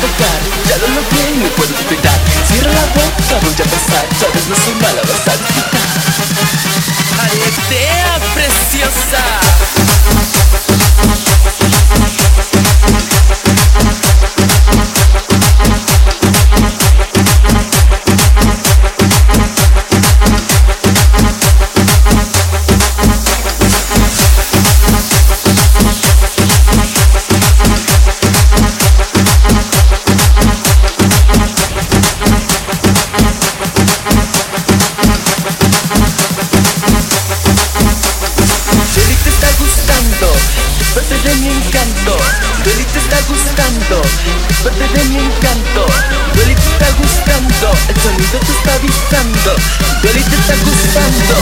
tocar. Ya lo logré y no puedo Cierra parte de mi encanto Deli te está gustando, parte de mi encanto Deli te está gustando, el sonido te está avisando. Deli te está gustando,